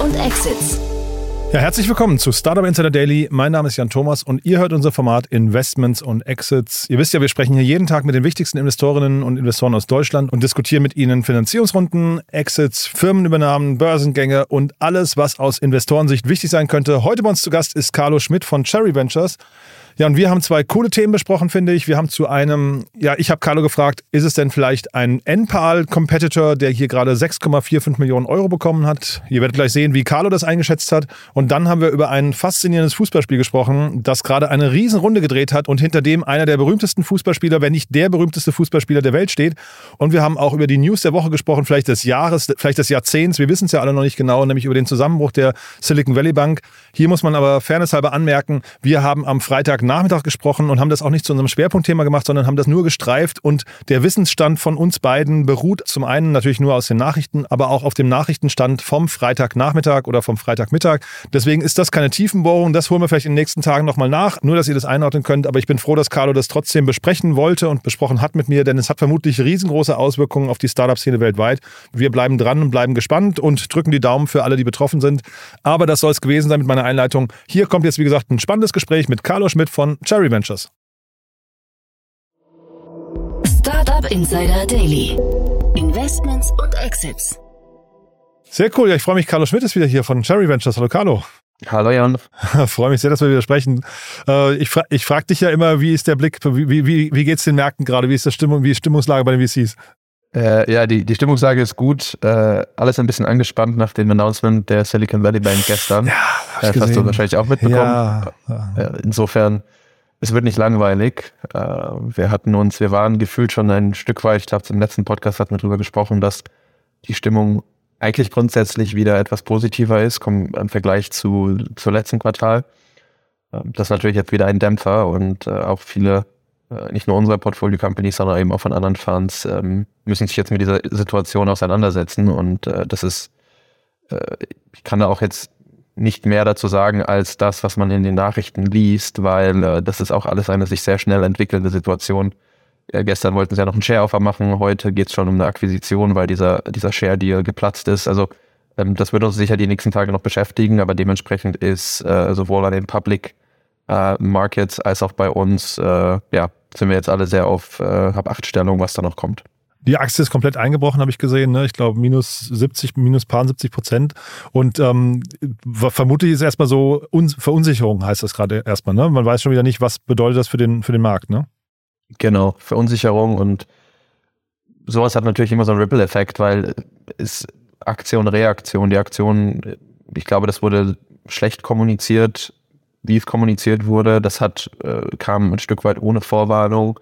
und Exits. Ja, herzlich willkommen zu Startup Insider Daily. Mein Name ist Jan Thomas und ihr hört unser Format Investments und Exits. Ihr wisst ja, wir sprechen hier jeden Tag mit den wichtigsten Investorinnen und Investoren aus Deutschland und diskutieren mit ihnen Finanzierungsrunden, Exits, Firmenübernahmen, Börsengänge und alles, was aus Investorensicht wichtig sein könnte. Heute bei uns zu Gast ist Carlo Schmidt von Cherry Ventures. Ja, und wir haben zwei coole Themen besprochen, finde ich. Wir haben zu einem, ja, ich habe Carlo gefragt, ist es denn vielleicht ein NPAL-Competitor, der hier gerade 6,45 Millionen Euro bekommen hat? Ihr werdet gleich sehen, wie Carlo das eingeschätzt hat. Und dann haben wir über ein faszinierendes Fußballspiel gesprochen, das gerade eine Riesenrunde gedreht hat und hinter dem einer der berühmtesten Fußballspieler, wenn nicht der berühmteste Fußballspieler der Welt steht. Und wir haben auch über die News der Woche gesprochen, vielleicht des Jahres, vielleicht des Jahrzehnts. Wir wissen es ja alle noch nicht genau, nämlich über den Zusammenbruch der Silicon Valley Bank. Hier muss man aber fairnesshalber anmerken, wir haben am Freitag Nachmittag gesprochen und haben das auch nicht zu unserem Schwerpunktthema gemacht, sondern haben das nur gestreift. Und der Wissensstand von uns beiden beruht zum einen natürlich nur aus den Nachrichten, aber auch auf dem Nachrichtenstand vom Freitagnachmittag oder vom Freitagmittag. Deswegen ist das keine Tiefenbohrung. Das holen wir vielleicht in den nächsten Tagen nochmal nach, nur dass ihr das einordnen könnt. Aber ich bin froh, dass Carlo das trotzdem besprechen wollte und besprochen hat mit mir, denn es hat vermutlich riesengroße Auswirkungen auf die Startup-Szene weltweit. Wir bleiben dran und bleiben gespannt und drücken die Daumen für alle, die betroffen sind. Aber das soll es gewesen sein mit meiner Einleitung. Hier kommt jetzt, wie gesagt, ein spannendes Gespräch mit Carlo Schmidt von Cherry Ventures. Startup Insider Daily. Investments und Exits. Sehr cool. Ja, ich freue mich. Carlo Schmidt ist wieder hier von Cherry Ventures. Hallo, Carlo. Hallo Jan. freue mich sehr, dass wir wieder sprechen. Äh, ich, fra ich frage dich ja immer, wie ist der Blick, wie, wie, wie geht es den Märkten gerade? Wie ist das Stimmung, wie ist Stimmungslage bei den VCs? Äh, ja, die, die Stimmungslage ist gut. Äh, alles ein bisschen angespannt nach dem Announcement der Silicon Valley Bank gestern. Ja, äh, das hast du wahrscheinlich auch mitbekommen. Ja, ja. Äh, insofern, es wird nicht langweilig. Äh, wir hatten uns, wir waren gefühlt schon ein Stück weit, ich habe im letzten Podcast hatten wir darüber gesprochen, dass die Stimmung eigentlich grundsätzlich wieder etwas positiver ist im Vergleich zu, zu letzten Quartal. Ähm, das ist natürlich jetzt wieder ein Dämpfer und äh, auch viele äh, nicht nur unsere Portfolio-Companies, sondern eben auch von anderen Funds, ähm, müssen sich jetzt mit dieser Situation auseinandersetzen. Und äh, das ist, äh, ich kann da auch jetzt nicht mehr dazu sagen als das, was man in den Nachrichten liest, weil äh, das ist auch alles eine sich sehr schnell entwickelnde Situation. Äh, gestern wollten sie ja noch einen Share-Offer machen, heute geht es schon um eine Akquisition, weil dieser, dieser Share-Deal geplatzt ist. Also ähm, das wird uns sicher die nächsten Tage noch beschäftigen, aber dementsprechend ist äh, sowohl an den Public äh, Markets als auch bei uns äh, ja, sind wir jetzt alle sehr auf äh, Hab-Acht-Stellung, was da noch kommt. Die Aktie ist komplett eingebrochen, habe ich gesehen. Ne? Ich glaube, minus 70, minus paar 70 Prozent. Und ähm, vermutlich ist erstmal so Un Verunsicherung, heißt das gerade erstmal. Ne? Man weiß schon wieder nicht, was bedeutet das für den, für den Markt. Ne? Genau, Verunsicherung und sowas hat natürlich immer so einen Ripple-Effekt, weil es Aktion, Reaktion. Die Aktion, ich glaube, das wurde schlecht kommuniziert wie es kommuniziert wurde. Das hat, äh, kam ein Stück weit ohne Vorwarnung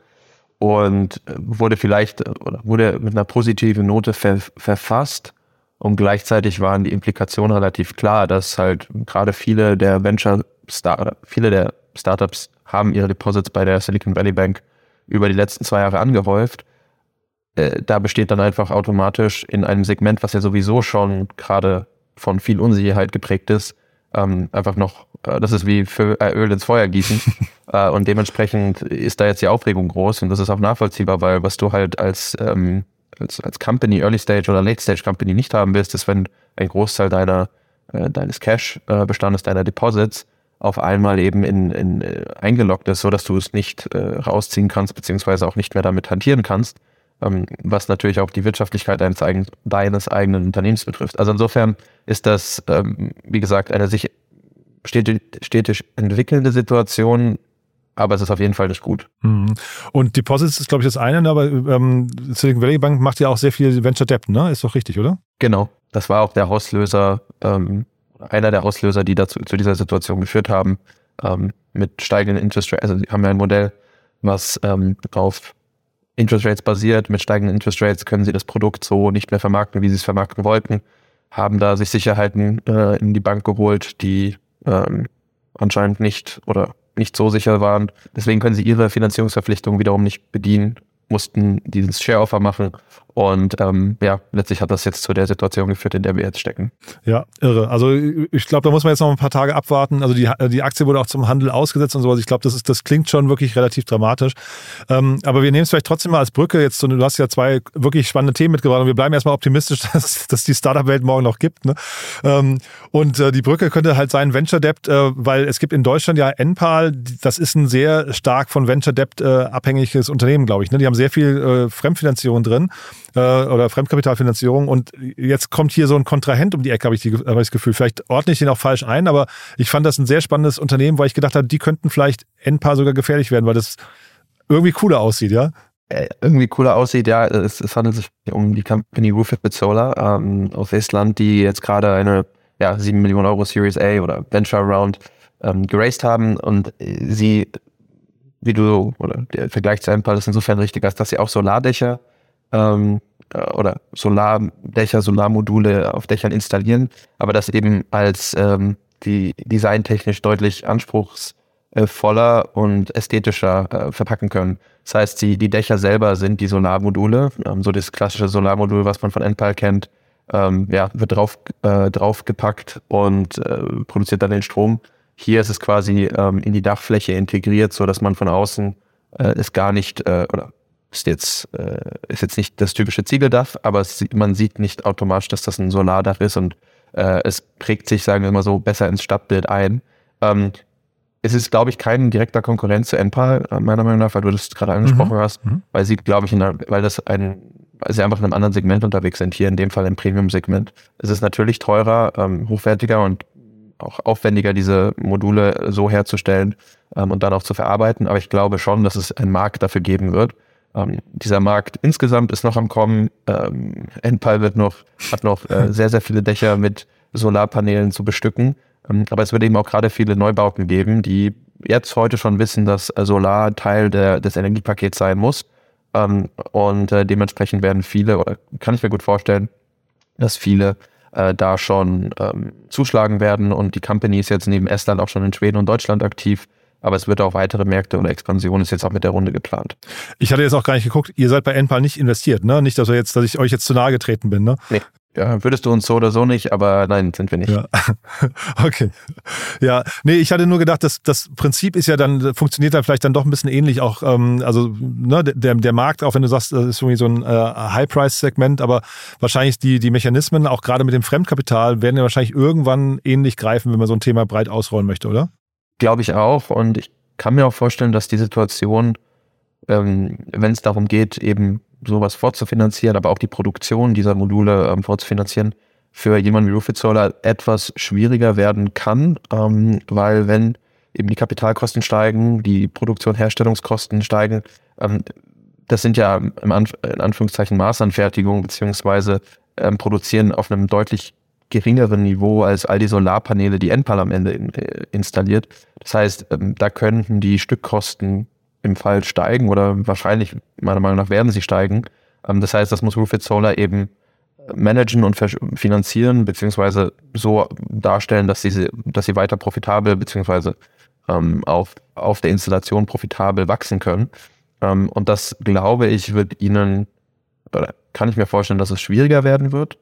und äh, wurde vielleicht äh, oder wurde mit einer positiven Note ver verfasst. Und gleichzeitig waren die Implikationen relativ klar, dass halt gerade viele der Venture Star viele der Startups haben ihre Deposits bei der Silicon Valley Bank über die letzten zwei Jahre angehäuft. Äh, da besteht dann einfach automatisch in einem Segment, was ja sowieso schon gerade von viel Unsicherheit geprägt ist, ähm, einfach noch, das ist wie für, äh, Öl ins Feuer gießen. äh, und dementsprechend ist da jetzt die Aufregung groß und das ist auch nachvollziehbar, weil was du halt als, ähm, als, als Company, Early Stage oder Late Stage Company nicht haben willst, ist, wenn ein Großteil deiner, äh, deines Cash-Bestandes, deiner Deposits auf einmal eben in, in, äh, eingeloggt ist, so dass du es nicht äh, rausziehen kannst, beziehungsweise auch nicht mehr damit hantieren kannst ähm, was natürlich auch die Wirtschaftlichkeit deines, eigen, deines eigenen Unternehmens betrifft. Also insofern ist das, ähm, wie gesagt, eine sich stetig, stetig entwickelnde Situation, aber es ist auf jeden Fall nicht gut. Mhm. Und Deposits ist, glaube ich, das eine, ne? aber ähm, Silicon Valley Bank macht ja auch sehr viel Venture Debt, ne? Ist doch richtig, oder? Genau. Das war auch der Auslöser, ähm, einer der Auslöser, die dazu zu dieser Situation geführt haben, ähm, mit steigenden Interest Rates. Also sie haben ja ein Modell, was ähm, auf Interest Rates basiert. Mit steigenden Interest Rates können sie das Produkt so nicht mehr vermarkten, wie sie es vermarkten wollten. Haben da sich Sicherheiten äh, in die Bank geholt, die ähm, anscheinend nicht oder nicht so sicher waren. Deswegen können sie ihre Finanzierungsverpflichtungen wiederum nicht bedienen, mussten dieses Share-Offer machen Und ähm, ja, letztlich hat das jetzt zu der Situation geführt, in der wir jetzt stecken. Ja, irre. Also ich glaube, da muss man jetzt noch ein paar Tage abwarten. Also die, die Aktie wurde auch zum Handel ausgesetzt und so. Also ich glaube, das, das klingt schon wirklich relativ dramatisch. Ähm, aber wir nehmen es vielleicht trotzdem mal als Brücke. Jetzt, du hast ja zwei wirklich spannende Themen mitgebracht und wir bleiben erstmal optimistisch, dass, dass die Startup-Welt morgen noch gibt. Ne? Ähm, und äh, die Brücke könnte halt sein Venture Debt, äh, weil es gibt in Deutschland ja NPAL, das ist ein sehr stark von Venture Debt äh, abhängiges Unternehmen, glaube ich. Ne? Die haben sehr viel äh, Fremdfinanzierung drin äh, oder Fremdkapitalfinanzierung. Und jetzt kommt hier so ein Kontrahent um die Ecke, habe ich, hab ich das Gefühl. Vielleicht ordne ich den auch falsch ein, aber ich fand das ein sehr spannendes Unternehmen, weil ich gedacht habe, die könnten vielleicht NPA sogar gefährlich werden, weil das irgendwie cooler aussieht, ja? Äh, irgendwie cooler aussieht, ja. Es, es, handelt sich um die Company Roofit with Solar ähm, aus Estland, die jetzt gerade eine ja, 7 Millionen Euro Series A oder Venture Round ähm, geraced haben und sie, wie du, oder der Vergleich zu NPA ist insofern richtig, dass sie auch Solardächer ähm, äh, oder Solardächer, Solarmodule auf Dächern installieren, aber das eben als ähm, die designtechnisch deutlich anspruchsvoller und ästhetischer äh, verpacken können. Das heißt, die, die Dächer selber sind die Solarmodule, ähm, so das klassische Solarmodul, was man von Enpal kennt, ähm, ja, wird drauf, äh, draufgepackt und äh, produziert dann den Strom. Hier ist es quasi ähm, in die Dachfläche integriert, so dass man von außen äh, es gar nicht äh, oder ist jetzt, äh, ist jetzt nicht das typische Ziegeldach, aber es, man sieht nicht automatisch, dass das ein Solardach ist und äh, es prägt sich, sagen wir mal so, besser ins Stadtbild ein. Ähm, es ist, glaube ich, kein direkter Konkurrent zu Enpal, äh, meiner Meinung nach, weil du das gerade angesprochen mhm. hast, mhm. weil sie, glaube ich, einer, weil das ein, weil sie einfach in einem anderen Segment unterwegs sind, hier in dem Fall im Premium-Segment. Es ist natürlich teurer, ähm, hochwertiger und auch aufwendiger, diese Module so herzustellen ähm, und dann auch zu verarbeiten, aber ich glaube schon, dass es einen Markt dafür geben wird. Ähm, dieser Markt insgesamt ist noch am Kommen. Ähm, Enpal wird noch, hat noch äh, sehr, sehr viele Dächer mit Solarpanelen zu bestücken. Ähm, aber es wird eben auch gerade viele Neubauten geben, die jetzt heute schon wissen, dass äh, Solar Teil der, des Energiepakets sein muss. Ähm, und äh, dementsprechend werden viele, oder kann ich mir gut vorstellen, dass viele äh, da schon ähm, zuschlagen werden. Und die Company ist jetzt neben Estland auch schon in Schweden und Deutschland aktiv. Aber es wird auch weitere Märkte oder Expansion ist jetzt auch mit der Runde geplant. Ich hatte jetzt auch gar nicht geguckt, ihr seid bei Enpal nicht investiert, ne? Nicht, dass, jetzt, dass ich euch jetzt zu nahe getreten bin, ne? Nee. Ja, würdest du uns so oder so nicht, aber nein, sind wir nicht. Ja. Okay. Ja, nee, ich hatte nur gedacht, dass das Prinzip ist ja dann, funktioniert dann vielleicht dann doch ein bisschen ähnlich auch, ähm, also ne, der, der Markt, auch wenn du sagst, das ist irgendwie so ein äh, High-Price-Segment, aber wahrscheinlich die, die Mechanismen, auch gerade mit dem Fremdkapital, werden ja wahrscheinlich irgendwann ähnlich greifen, wenn man so ein Thema breit ausrollen möchte, oder? Glaube ich auch. Und ich kann mir auch vorstellen, dass die Situation, ähm, wenn es darum geht, eben sowas vorzufinanzieren, aber auch die Produktion dieser Module ähm, vorzufinanzieren, für jemanden wie Rufit Solar etwas schwieriger werden kann, ähm, weil wenn eben die Kapitalkosten steigen, die Produktion, Herstellungskosten steigen, ähm, das sind ja im Anf in Anführungszeichen Maßanfertigungen beziehungsweise ähm, produzieren auf einem deutlich geringeren Niveau als all die Solarpaneele, die Enpal am Ende in, äh, installiert. Das heißt, ähm, da könnten die Stückkosten im Fall steigen oder wahrscheinlich, meiner Meinung nach, werden sie steigen. Ähm, das heißt, das muss Roofit Solar eben managen und finanzieren, beziehungsweise so darstellen, dass sie, dass sie weiter profitabel, beziehungsweise ähm, auf, auf der Installation profitabel wachsen können. Ähm, und das, glaube ich, wird ihnen, oder kann ich mir vorstellen, dass es schwieriger werden wird.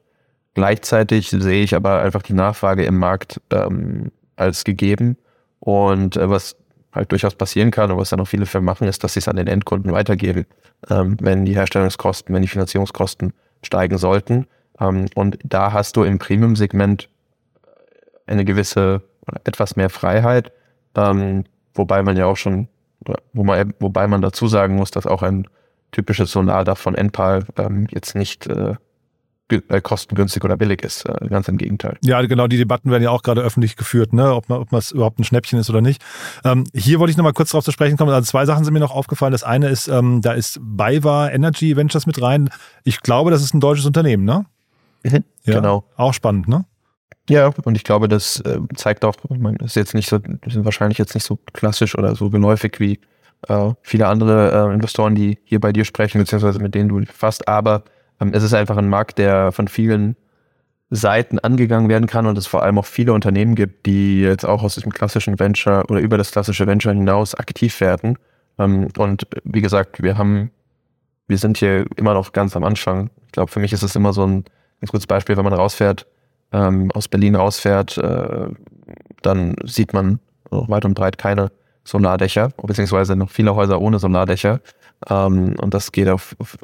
Gleichzeitig sehe ich aber einfach die Nachfrage im Markt ähm, als gegeben. Und äh, was halt durchaus passieren kann und was dann auch viele Firmen machen, ist, dass sie es an den Endkunden weitergeben, ähm, wenn die Herstellungskosten, wenn die Finanzierungskosten steigen sollten. Ähm, und da hast du im Premium-Segment eine gewisse etwas mehr Freiheit, ähm, wobei man ja auch schon, wo man, wobei man dazu sagen muss, dass auch ein typisches Solardach von Enpal ähm, jetzt nicht äh, kostengünstig oder billig ist. Äh, ganz im Gegenteil. Ja, genau, die Debatten werden ja auch gerade öffentlich geführt, ne? ob man, ob überhaupt ein Schnäppchen ist oder nicht. Ähm, hier wollte ich nochmal kurz darauf zu sprechen kommen. Also zwei Sachen sind mir noch aufgefallen. Das eine ist, ähm, da ist BayWa Energy Ventures mit rein. Ich glaube, das ist ein deutsches Unternehmen, ne? Mhm, ja, genau. Auch spannend, ne? Ja, und ich glaube, das äh, zeigt auch, man ist jetzt nicht so, sind wahrscheinlich jetzt nicht so klassisch oder so geläufig wie äh, viele andere äh, Investoren, die hier bei dir sprechen, beziehungsweise mit denen du fast, aber ähm, es ist einfach ein Markt, der von vielen Seiten angegangen werden kann und es vor allem auch viele Unternehmen gibt, die jetzt auch aus diesem klassischen Venture oder über das klassische Venture hinaus aktiv werden. Ähm, und wie gesagt, wir haben wir sind hier immer noch ganz am Anfang. Ich glaube, für mich ist es immer so ein ganz gutes Beispiel, wenn man rausfährt, ähm, aus Berlin rausfährt, äh, dann sieht man noch weit und breit keine Solardächer, beziehungsweise noch viele Häuser ohne Solardächer. Ähm, und das geht auf, auf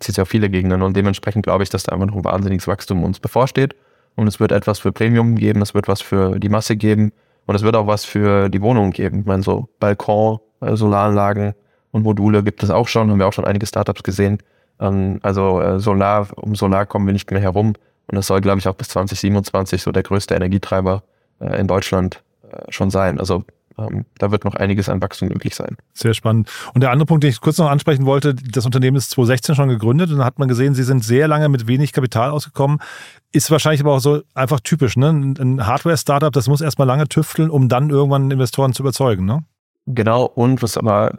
zieht sich auf viele Gegenden. Und dementsprechend glaube ich, dass da einfach noch ein wahnsinniges Wachstum uns bevorsteht. Und es wird etwas für Premium geben, es wird was für die Masse geben und es wird auch was für die Wohnungen geben. Ich meine, so Balkon, äh, Solaranlagen und Module gibt es auch schon, haben wir auch schon einige Startups gesehen. Ähm, also äh, Solar, um Solar kommen wir nicht mehr herum. Und das soll, glaube ich, auch bis 2027 so der größte Energietreiber äh, in Deutschland schon sein. Also ähm, da wird noch einiges an Wachstum möglich sein. Sehr spannend. Und der andere Punkt, den ich kurz noch ansprechen wollte, das Unternehmen ist 2016 schon gegründet und da hat man gesehen, sie sind sehr lange mit wenig Kapital ausgekommen. Ist wahrscheinlich aber auch so einfach typisch, ne? Ein Hardware-Startup, das muss erstmal lange tüfteln, um dann irgendwann Investoren zu überzeugen, ne? Genau, und was aber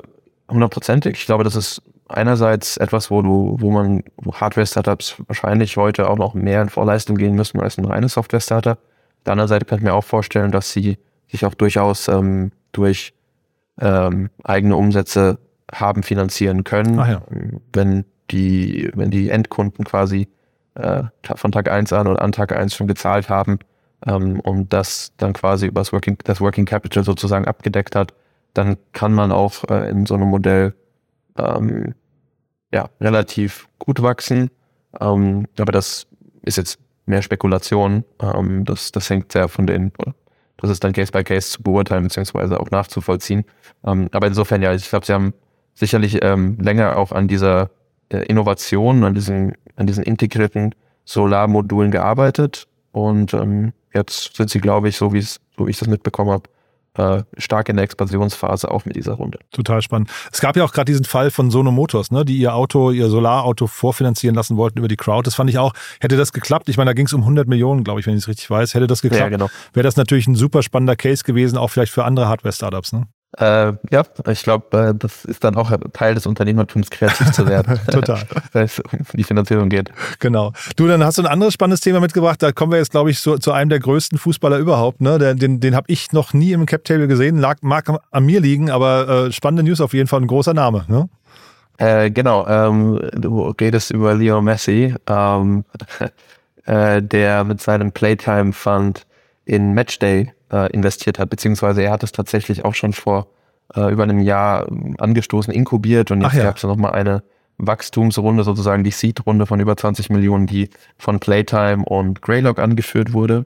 hundertprozentig, ich glaube, das ist einerseits etwas, wo du, wo man, wo Hardware-Startups wahrscheinlich heute auch noch mehr in Vorleistung gehen müssen als ein reines Software-Startup. Auf der anderen Seite kann ich mir auch vorstellen, dass sie sich auch durchaus ähm, durch ähm, eigene Umsätze haben finanzieren können, ja. wenn die, wenn die Endkunden quasi äh, von Tag 1 an oder an Tag 1 schon gezahlt haben ähm, und das dann quasi über das Working, das Working Capital sozusagen abgedeckt hat, dann kann man auch äh, in so einem Modell ähm, ja, relativ gut wachsen. Ähm, aber das ist jetzt mehr Spekulation. Ähm, das, das hängt sehr von den, das ist dann Case by Case zu beurteilen, beziehungsweise auch nachzuvollziehen. Ähm, aber insofern, ja, ich glaube, sie haben sicherlich ähm, länger auch an dieser äh, Innovation, an diesen, an diesen integrierten Solarmodulen gearbeitet. Und ähm, jetzt sind sie, glaube ich, so so wie ich das mitbekommen habe, äh, stark in der Expansionsphase auch mit dieser Runde. Total spannend. Es gab ja auch gerade diesen Fall von Sono Motors, ne, die ihr Auto, ihr Solarauto vorfinanzieren lassen wollten über die Crowd. Das fand ich auch, hätte das geklappt, ich meine, da ging es um 100 Millionen, glaube ich, wenn ich es richtig weiß, hätte das geklappt, ja, genau. wäre das natürlich ein super spannender Case gewesen, auch vielleicht für andere Hardware-Startups. Ne? Äh, ja, ich glaube, äh, das ist dann auch Teil des Unternehmertums, kreativ zu werden. Total. Wenn es um die Finanzierung geht. Genau. Du, dann hast du ein anderes spannendes Thema mitgebracht. Da kommen wir jetzt, glaube ich, zu, zu einem der größten Fußballer überhaupt. Ne? Den, den, den habe ich noch nie im Cap-Table gesehen. Lag, mag an mir liegen, aber äh, spannende News auf jeden Fall. Ein großer Name. Ne? Äh, genau. Ähm, du redest über Leo Messi, ähm, äh, der mit seinem Playtime-Fund in Matchday äh, investiert hat, beziehungsweise er hat es tatsächlich auch schon vor äh, über einem Jahr ähm, angestoßen, inkubiert und jetzt ja. gab es nochmal eine Wachstumsrunde, sozusagen die Seed-Runde von über 20 Millionen, die von Playtime und Greylog angeführt wurde.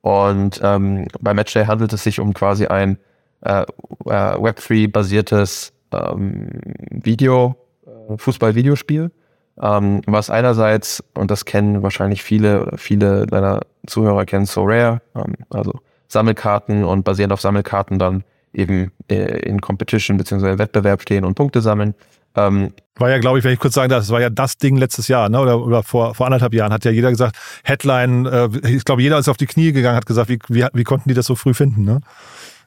Und ähm, bei Matchday handelt es sich um quasi ein äh, äh Web3-basiertes ähm, Video, äh, Fußball-Videospiel, ähm, was einerseits, und das kennen wahrscheinlich viele oder viele deiner Zuhörer kennen So Rare, ähm, also Sammelkarten und basierend auf Sammelkarten dann eben äh, in Competition bzw. Wettbewerb stehen und Punkte sammeln. Ähm, war ja, glaube ich, wenn ich kurz sagen darf, das war ja das Ding letztes Jahr, ne? oder, oder vor, vor anderthalb Jahren hat ja jeder gesagt, Headline, äh, ich glaube, jeder ist auf die Knie gegangen, hat gesagt, wie, wie, wie konnten die das so früh finden? Ne?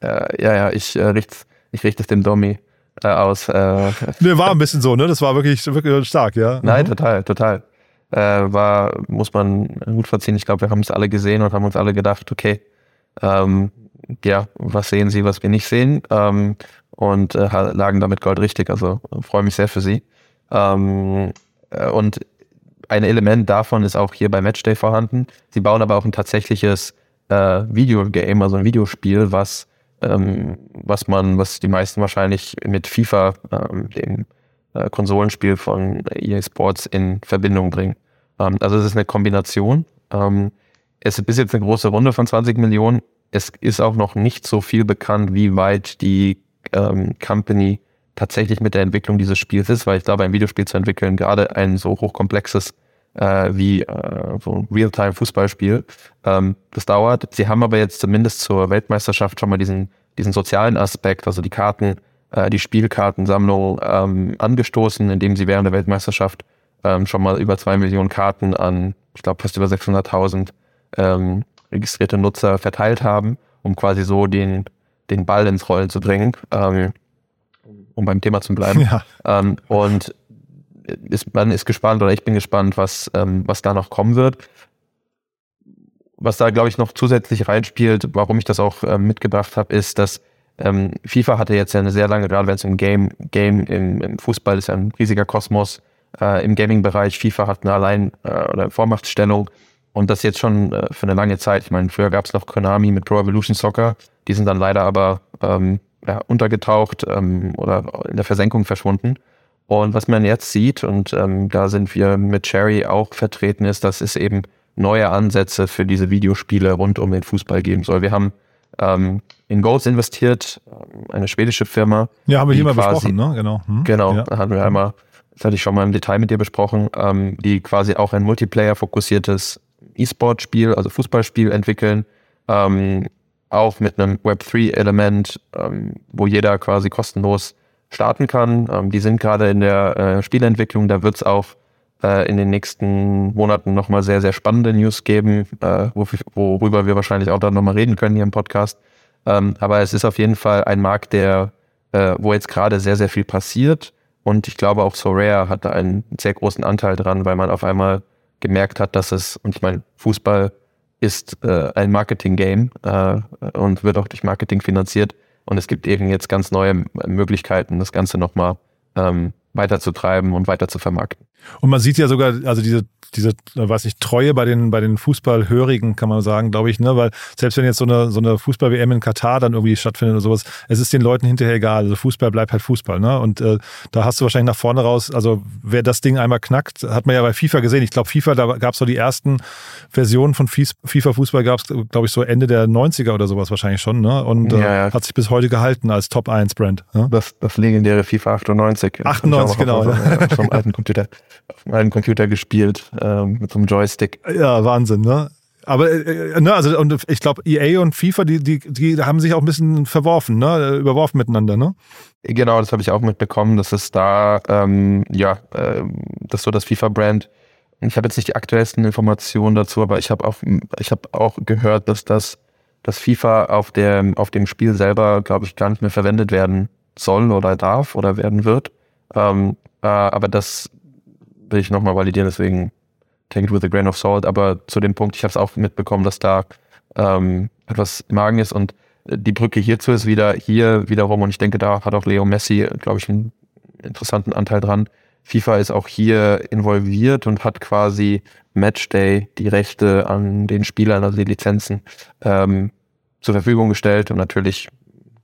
Äh, ja, ja, ich äh, richte ich richte es dem Domi äh, aus. Äh, ne, war ein bisschen so, ne? Das war wirklich, wirklich stark, ja. Nein, mhm. total, total. Äh, war, muss man gut verziehen. Ich glaube, wir haben es alle gesehen und haben uns alle gedacht, okay, ähm, ja, was sehen Sie, was wir nicht sehen? Ähm, und äh, lagen damit Gold richtig. Also freue mich sehr für Sie. Ähm, äh, und ein Element davon ist auch hier bei Matchday vorhanden. Sie bauen aber auch ein tatsächliches äh, Videogame, also ein Videospiel, was ähm, was man, was die meisten wahrscheinlich mit FIFA, ähm, dem äh, Konsolenspiel von EA Sports, in Verbindung bringen. Ähm, also es ist eine Kombination. Ähm, es ist bis jetzt eine große Runde von 20 Millionen. Es ist auch noch nicht so viel bekannt, wie weit die ähm, Company tatsächlich mit der Entwicklung dieses Spiels ist, weil ich glaube, ein Videospiel zu entwickeln, gerade ein so hochkomplexes äh, wie äh, so ein Real-Time-Fußballspiel, ähm, das dauert. Sie haben aber jetzt zumindest zur Weltmeisterschaft schon mal diesen, diesen sozialen Aspekt, also die Karten, äh, die Spielkartensammlung ähm, angestoßen, indem sie während der Weltmeisterschaft ähm, schon mal über zwei Millionen Karten an, ich glaube, fast über 600.000 ähm, registrierte Nutzer verteilt haben, um quasi so den, den Ball ins Rollen zu bringen, ähm, um beim Thema zu bleiben. Ja. Ähm, und ist, man ist gespannt oder ich bin gespannt, was, ähm, was da noch kommen wird. Was da, glaube ich, noch zusätzlich reinspielt, warum ich das auch ähm, mitgebracht habe, ist, dass ähm, FIFA hatte jetzt ja eine sehr lange, gerade wenn es im Game, Game im, im, Fußball ist ja ein riesiger Kosmos, äh, im Gaming-Bereich. FIFA hat eine Allein- äh, oder Vormachtstellung und das jetzt schon äh, für eine lange Zeit. Ich meine, früher gab es noch Konami mit Pro Evolution Soccer. Die sind dann leider aber ähm, ja, untergetaucht ähm, oder in der Versenkung verschwunden. Und was man jetzt sieht, und ähm, da sind wir mit Cherry auch vertreten, ist, dass es eben neue Ansätze für diese Videospiele rund um den Fußball geben soll. Wir haben ähm, in Goals investiert, ähm, eine schwedische Firma. Ja, haben wir hier mal quasi, besprochen, ne? Genau. Hm? Genau, ja. da hatten wir einmal, das hatte ich schon mal im Detail mit dir besprochen, ähm, die quasi auch ein Multiplayer-fokussiertes E-Sport-Spiel, also Fußballspiel entwickeln, ähm, auch mit einem Web3-Element, ähm, wo jeder quasi kostenlos starten kann. Ähm, die sind gerade in der äh, Spielentwicklung, da wird es auch äh, in den nächsten Monaten nochmal sehr, sehr spannende News geben, äh, worüber wir wahrscheinlich auch dann nochmal reden können hier im Podcast. Ähm, aber es ist auf jeden Fall ein Markt, der, äh, wo jetzt gerade sehr, sehr viel passiert. Und ich glaube auch Soraya hat einen sehr großen Anteil dran, weil man auf einmal gemerkt hat, dass es, und ich meine, Fußball ist ein Marketing-Game und wird auch durch Marketing finanziert. Und es gibt eben jetzt ganz neue Möglichkeiten, das Ganze nochmal ähm, weiterzutreiben und weiter zu vermarkten. Und man sieht ja sogar, also diese diese, weiß nicht, Treue bei den, bei den Fußballhörigen, kann man sagen, glaube ich, ne? Weil selbst wenn jetzt so eine, so eine Fußball-WM in Katar dann irgendwie stattfindet oder sowas, es ist den Leuten hinterher egal. Also Fußball bleibt halt Fußball, ne? Und äh, da hast du wahrscheinlich nach vorne raus, also wer das Ding einmal knackt, hat man ja bei FIFA gesehen. Ich glaube, FIFA, da gab es so die ersten Versionen von FIFA-Fußball gab es, glaube ich, so Ende der 90er oder sowas wahrscheinlich schon, ne? Und äh, ja, ja. hat sich bis heute gehalten als Top-1-Brand. Ne? Das, das legendäre FIFA 98. 98, genau. Auf, auf, auf, auf, alten Computer, auf einem alten Computer gespielt ähm, mit so einem Joystick. Ja, Wahnsinn, ne? Aber äh, äh ne, also und ich glaube, EA und FIFA, die, die, die haben sich auch ein bisschen verworfen, ne? Überworfen miteinander, ne? Genau, das habe ich auch mitbekommen, dass es da, ähm, ja, äh, das so das FIFA-Brand. Ich habe jetzt nicht die aktuellsten Informationen dazu, aber ich habe auch, ich habe auch gehört, dass das, dass FIFA auf der, auf dem Spiel selber, glaube ich, gar nicht mehr verwendet werden soll oder darf oder werden wird. Ähm, äh, aber das will ich nochmal validieren, deswegen take it with a grain of salt. Aber zu dem Punkt, ich habe es auch mitbekommen, dass da ähm, etwas im Magen ist und die Brücke hierzu ist wieder hier wiederum und ich denke, da hat auch Leo Messi, glaube ich, einen interessanten Anteil dran. FIFA ist auch hier involviert und hat quasi Matchday die Rechte an den Spielern, also die Lizenzen, ähm, zur Verfügung gestellt und natürlich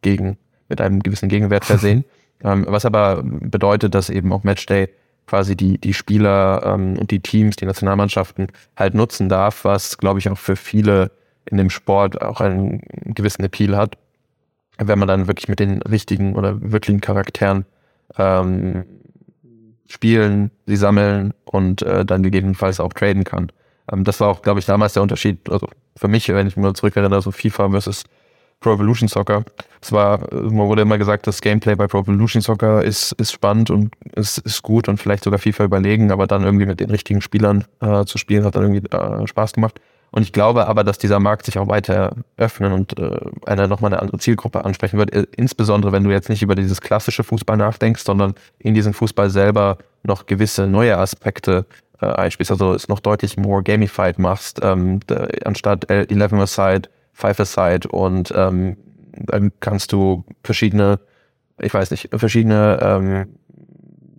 gegen mit einem gewissen Gegenwert versehen. ähm, was aber bedeutet, dass eben auch Matchday quasi die, die Spieler ähm, und die Teams, die Nationalmannschaften halt nutzen darf, was, glaube ich, auch für viele in dem Sport auch einen gewissen Appeal hat, wenn man dann wirklich mit den richtigen oder wirklichen Charakteren ähm, spielen, sie sammeln und äh, dann gegebenenfalls auch traden kann. Ähm, das war auch, glaube ich, damals der Unterschied, also für mich, wenn ich mir zurückerinnere, so FIFA versus Pro Evolution Soccer. Es war, man wurde immer gesagt, das Gameplay bei Pro Evolution Soccer ist, ist spannend und ist, ist gut und vielleicht sogar FIFA überlegen, aber dann irgendwie mit den richtigen Spielern äh, zu spielen, hat dann irgendwie äh, Spaß gemacht. Und ich glaube aber, dass dieser Markt sich auch weiter öffnen und äh, eine nochmal eine andere Zielgruppe ansprechen wird. Äh, insbesondere, wenn du jetzt nicht über dieses klassische Fußball nachdenkst, sondern in diesem Fußball selber noch gewisse neue Aspekte äh, einspielst. Also es noch deutlich more gamified machst, ähm, anstatt 11-a-side Five-A-Side und ähm, dann kannst du verschiedene, ich weiß nicht, verschiedene ähm,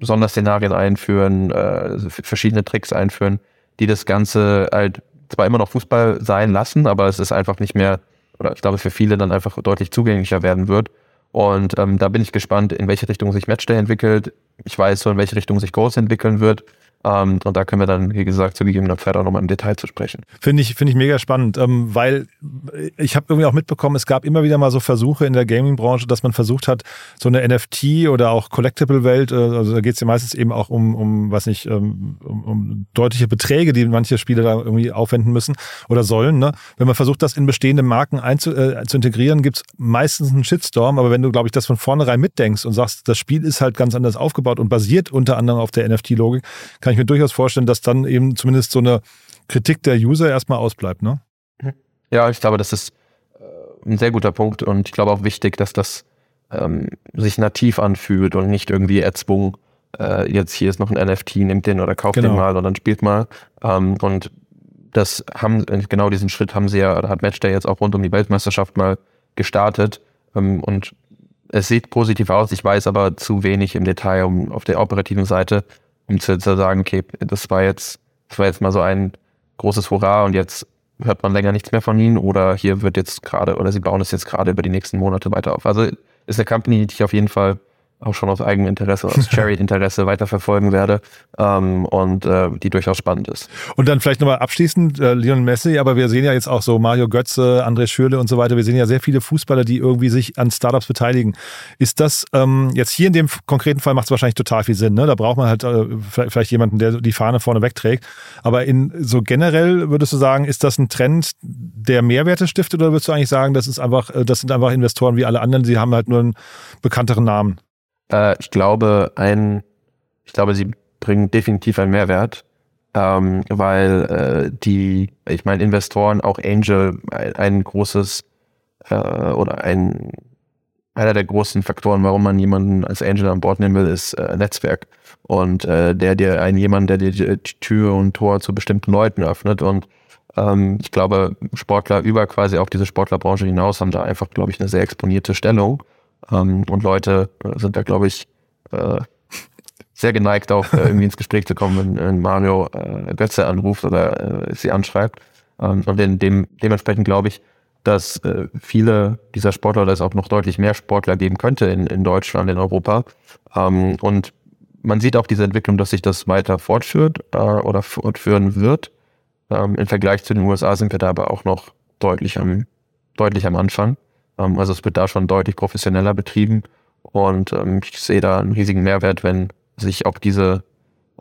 Sonderszenarien einführen, äh, verschiedene Tricks einführen, die das Ganze halt zwar immer noch Fußball sein lassen, aber es ist einfach nicht mehr, oder ich glaube für viele dann einfach deutlich zugänglicher werden wird. Und ähm, da bin ich gespannt, in welche Richtung sich Matchday entwickelt. Ich weiß so, in welche Richtung sich Ghost entwickeln wird. Ähm, und da können wir dann, wie gesagt, zu gegebener Zeit auch nochmal im Detail zu sprechen. Finde ich, finde ich mega spannend, ähm, weil ich habe irgendwie auch mitbekommen, es gab immer wieder mal so Versuche in der Gaming-Branche, dass man versucht hat, so eine NFT oder auch Collectible-Welt, äh, also da geht es ja meistens eben auch um, um was nicht, ähm, um, um deutliche Beträge, die manche Spiele da irgendwie aufwenden müssen oder sollen. Ne? Wenn man versucht, das in bestehende Marken einzu, äh, zu integrieren, gibt es meistens einen Shitstorm, aber wenn du, glaube ich, das von vornherein mitdenkst und sagst, das Spiel ist halt ganz anders aufgebaut und basiert unter anderem auf der NFT-Logik, kann ich mir durchaus vorstellen, dass dann eben zumindest so eine Kritik der User erstmal ausbleibt, ne? Ja, ich glaube, das ist äh, ein sehr guter Punkt und ich glaube auch wichtig, dass das ähm, sich nativ anfühlt und nicht irgendwie erzwungen, äh, jetzt hier ist noch ein NFT, nimmt den oder kauft genau. den mal und dann spielt mal. Ähm, und das haben, genau diesen Schritt haben sie ja, oder hat Matchday jetzt auch rund um die Weltmeisterschaft mal gestartet. Ähm, und es sieht positiv aus, ich weiß aber zu wenig im Detail um, auf der operativen Seite, um zu, zu sagen, okay, das war jetzt, das war jetzt mal so ein großes Hurra und jetzt hört man länger nichts mehr von ihnen oder hier wird jetzt gerade oder sie bauen es jetzt gerade über die nächsten Monate weiter auf. Also ist eine Company, die ich auf jeden Fall auch schon aus eigenem Interesse, aus Cherry-Interesse weiterverfolgen werde ähm, und äh, die durchaus spannend ist. Und dann vielleicht nochmal abschließend, äh, Lionel Messi, aber wir sehen ja jetzt auch so Mario Götze, André Schürle und so weiter, wir sehen ja sehr viele Fußballer, die irgendwie sich an Startups beteiligen. Ist das ähm, jetzt hier in dem konkreten Fall macht es wahrscheinlich total viel Sinn, ne? Da braucht man halt äh, vielleicht jemanden, der die Fahne vorne wegträgt. Aber in so generell würdest du sagen, ist das ein Trend, der Mehrwerte stiftet, oder würdest du eigentlich sagen, das ist einfach, äh, das sind einfach Investoren wie alle anderen, sie haben halt nur einen bekannteren Namen? Äh, ich glaube, ein, ich glaube, sie bringen definitiv einen Mehrwert, ähm, weil äh, die, ich meine, Investoren, auch Angel, ein, ein großes äh, oder ein einer der großen Faktoren, warum man jemanden als Angel an Bord nehmen will, ist äh, Netzwerk. Und äh, der dir ein jemand, der dir die Tür und Tor zu bestimmten Leuten öffnet. Und ähm, ich glaube, Sportler über quasi auch diese Sportlerbranche hinaus haben da einfach, glaube ich, eine sehr exponierte Stellung. Ähm, und Leute äh, sind da, glaube ich, äh, sehr geneigt, auch äh, irgendwie ins Gespräch zu kommen, wenn, wenn Mario äh, Götze anruft oder äh, sie anschreibt. Ähm, und in dem, dementsprechend glaube ich, dass äh, viele dieser Sportler, oder es auch noch deutlich mehr Sportler geben könnte in, in Deutschland, in Europa. Ähm, und man sieht auch diese Entwicklung, dass sich das weiter fortführt oder fortführen wird. Ähm, Im Vergleich zu den USA sind wir da aber auch noch deutlich am, deutlich am Anfang. Ähm, also es wird da schon deutlich professioneller betrieben und ähm, ich sehe da einen riesigen Mehrwert, wenn sich auch diese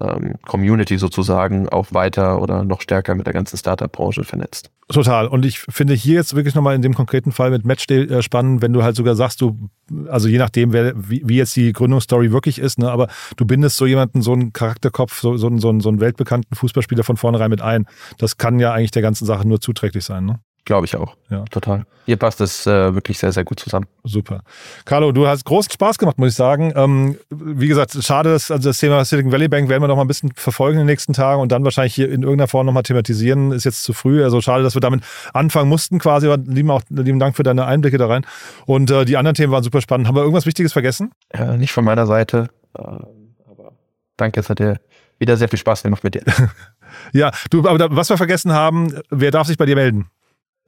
ähm, Community sozusagen auch weiter oder noch stärker mit der ganzen Startup-Branche vernetzt. Total. Und ich finde hier jetzt wirklich nochmal in dem konkreten Fall mit Matchday äh, spannend, wenn du halt sogar sagst, du, also je nachdem, wer, wie, wie jetzt die Gründungsstory wirklich ist, ne, aber du bindest so jemanden, so einen Charakterkopf, so, so, so, so einen weltbekannten Fußballspieler von vornherein mit ein. Das kann ja eigentlich der ganzen Sache nur zuträglich sein. Ne? Glaube ich auch. Ja. Total. Hier passt es äh, wirklich sehr, sehr gut zusammen. Super. Carlo, du hast großen Spaß gemacht, muss ich sagen. Ähm, wie gesagt, schade, dass also das Thema Silicon Valley Bank werden wir noch mal ein bisschen verfolgen in den nächsten Tagen und dann wahrscheinlich hier in irgendeiner Form noch mal thematisieren. Ist jetzt zu früh. Also schade, dass wir damit anfangen mussten quasi. Aber lieben, auch, lieben Dank für deine Einblicke da rein. Und äh, die anderen Themen waren super spannend. Haben wir irgendwas Wichtiges vergessen? Ja, nicht von meiner Seite. Äh, aber danke, es hat dir wieder sehr viel Spaß gemacht mit dir. ja, du, aber was wir vergessen haben, wer darf sich bei dir melden?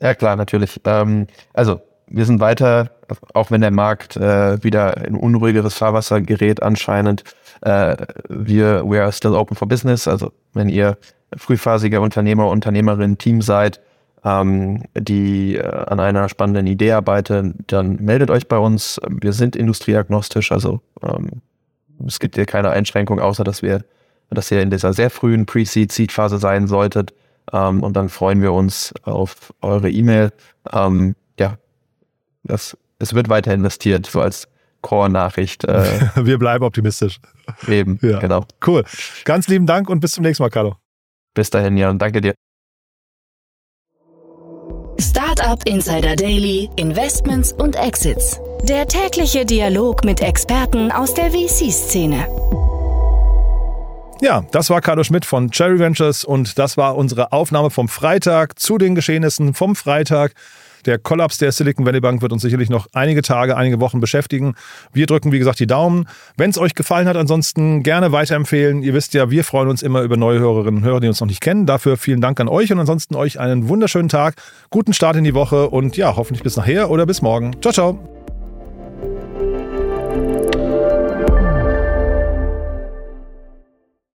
Ja, klar, natürlich. Ähm, also, wir sind weiter, auch wenn der Markt äh, wieder in unruhigeres Fahrwasser gerät anscheinend. Äh, wir, we are still open for business. Also, wenn ihr frühphasiger Unternehmer, Unternehmerin, Team seid, ähm, die äh, an einer spannenden Idee arbeiten, dann meldet euch bei uns. Wir sind industrieagnostisch, also ähm, es gibt hier keine Einschränkung, außer dass wir, dass ihr in dieser sehr frühen Pre-Seed-Seed-Phase sein solltet. Ähm, und dann freuen wir uns auf eure E-Mail. Ähm, ja, das, es wird weiter investiert, so als Core-Nachricht. Äh, wir bleiben optimistisch. Eben, ja. genau. Cool. Ganz lieben Dank und bis zum nächsten Mal, Carlo. Bis dahin, Jan. Danke dir. Startup Insider Daily, Investments und Exits. Der tägliche Dialog mit Experten aus der VC-Szene. Ja, das war Carlo Schmidt von Cherry Ventures und das war unsere Aufnahme vom Freitag zu den Geschehnissen vom Freitag. Der Kollaps der Silicon Valley Bank wird uns sicherlich noch einige Tage, einige Wochen beschäftigen. Wir drücken, wie gesagt, die Daumen. Wenn es euch gefallen hat, ansonsten gerne weiterempfehlen. Ihr wisst ja, wir freuen uns immer über neue Hörerinnen und Hörer, die uns noch nicht kennen. Dafür vielen Dank an euch und ansonsten euch einen wunderschönen Tag, guten Start in die Woche und ja, hoffentlich bis nachher oder bis morgen. Ciao, ciao.